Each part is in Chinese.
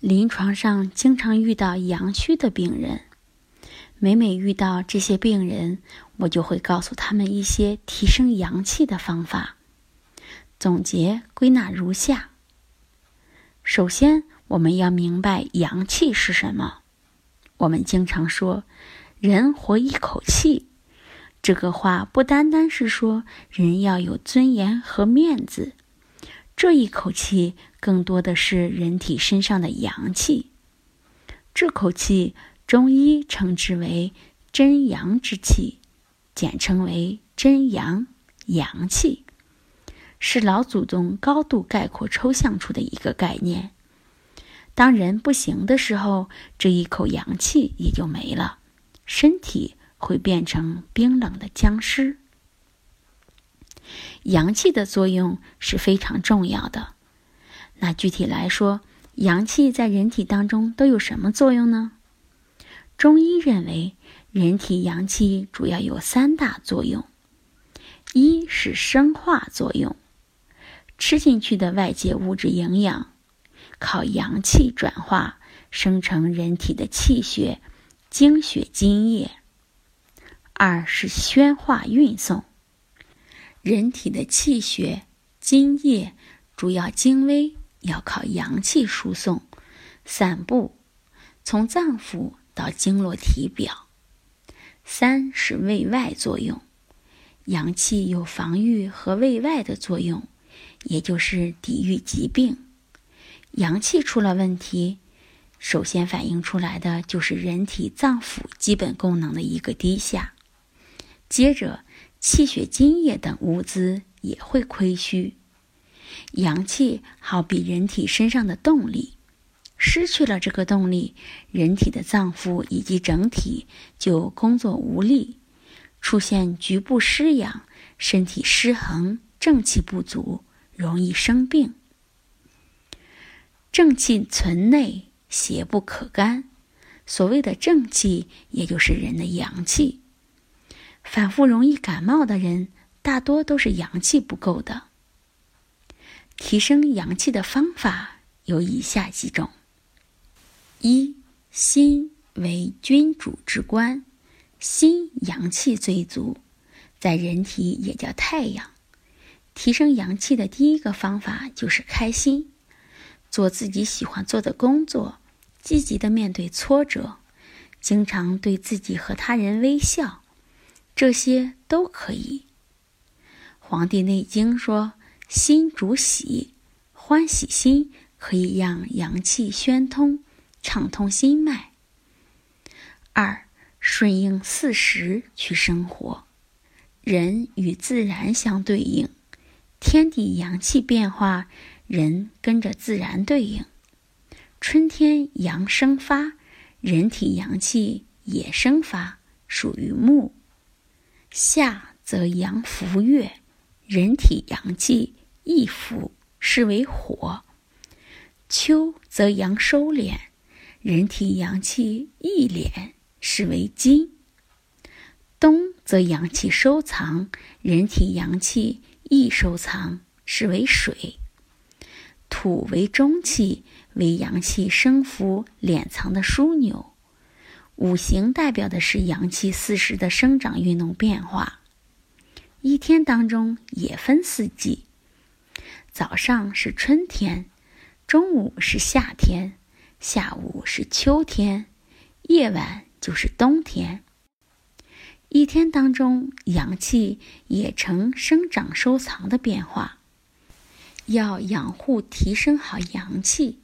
临床上经常遇到阳虚的病人，每每遇到这些病人，我就会告诉他们一些提升阳气的方法。总结归纳如下：首先，我们要明白阳气是什么。我们经常说“人活一口气”，这个话不单单是说人要有尊严和面子。这一口气更多的是人体身上的阳气，这口气中医称之为真阳之气，简称为真阳阳气，是老祖宗高度概括抽象出的一个概念。当人不行的时候，这一口阳气也就没了，身体会变成冰冷的僵尸。阳气的作用是非常重要的。那具体来说，阳气在人体当中都有什么作用呢？中医认为，人体阳气主要有三大作用：一是生化作用，吃进去的外界物质营养靠阳气转化生成人体的气血、精血、津液；二是宣化运送。人体的气血、津液主要精微要靠阳气输送、散布，从脏腑到经络体表。三是卫外作用，阳气有防御和卫外的作用，也就是抵御疾病。阳气出了问题，首先反映出来的就是人体脏腑基本功能的一个低下，接着。气血津液等物资也会亏虚，阳气好比人体身上的动力，失去了这个动力，人体的脏腑以及整体就工作无力，出现局部失养、身体失衡、正气不足，容易生病。正气存内，邪不可干。所谓的正气，也就是人的阳气。反复容易感冒的人，大多都是阳气不够的。提升阳气的方法有以下几种：一、心为君主之官，心阳气最足，在人体也叫太阳。提升阳气的第一个方法就是开心，做自己喜欢做的工作，积极的面对挫折，经常对自己和他人微笑。这些都可以。《黄帝内经》说：“心主喜，欢喜心可以让阳气宣通，畅通心脉。”二，顺应四时去生活。人与自然相对应，天地阳气变化，人跟着自然对应。春天阳生发，人体阳气也生发，属于木。夏则阳伏月，人体阳气易伏，是为火；秋则阳收敛，人体阳气易敛，是为金；冬则阳气收藏，人体阳气易收藏，是为水。土为中气，为阳气生伏敛藏的枢纽。五行代表的是阳气四时的生长运动变化。一天当中也分四季，早上是春天，中午是夏天，下午是秋天，夜晚就是冬天。一天当中，阳气也呈生长收藏的变化。要养护提升好阳气。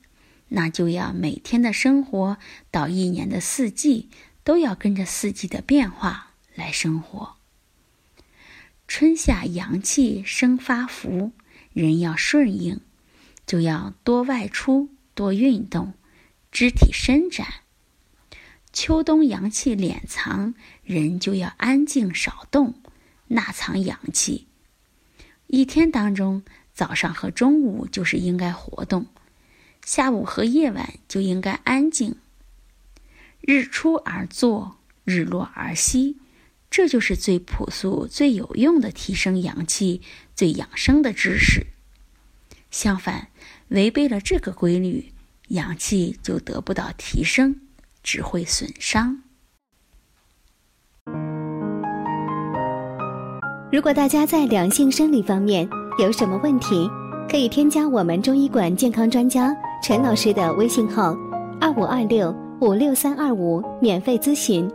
那就要每天的生活到一年的四季都要跟着四季的变化来生活。春夏阳气生发福，人要顺应，就要多外出、多运动，肢体伸展，秋冬阳气敛藏，人就要安静少动，纳藏阳气。一天当中，早上和中午就是应该活动，下午和夜晚就应该安静。日出而作，日落而息，这就是最朴素、最有用的提升阳气、最养生的知识。相反，违背了这个规律，阳气就得不到提升。只会损伤。如果大家在两性生理方面有什么问题，可以添加我们中医馆健康专家陈老师的微信号：二五二六五六三二五，免费咨询。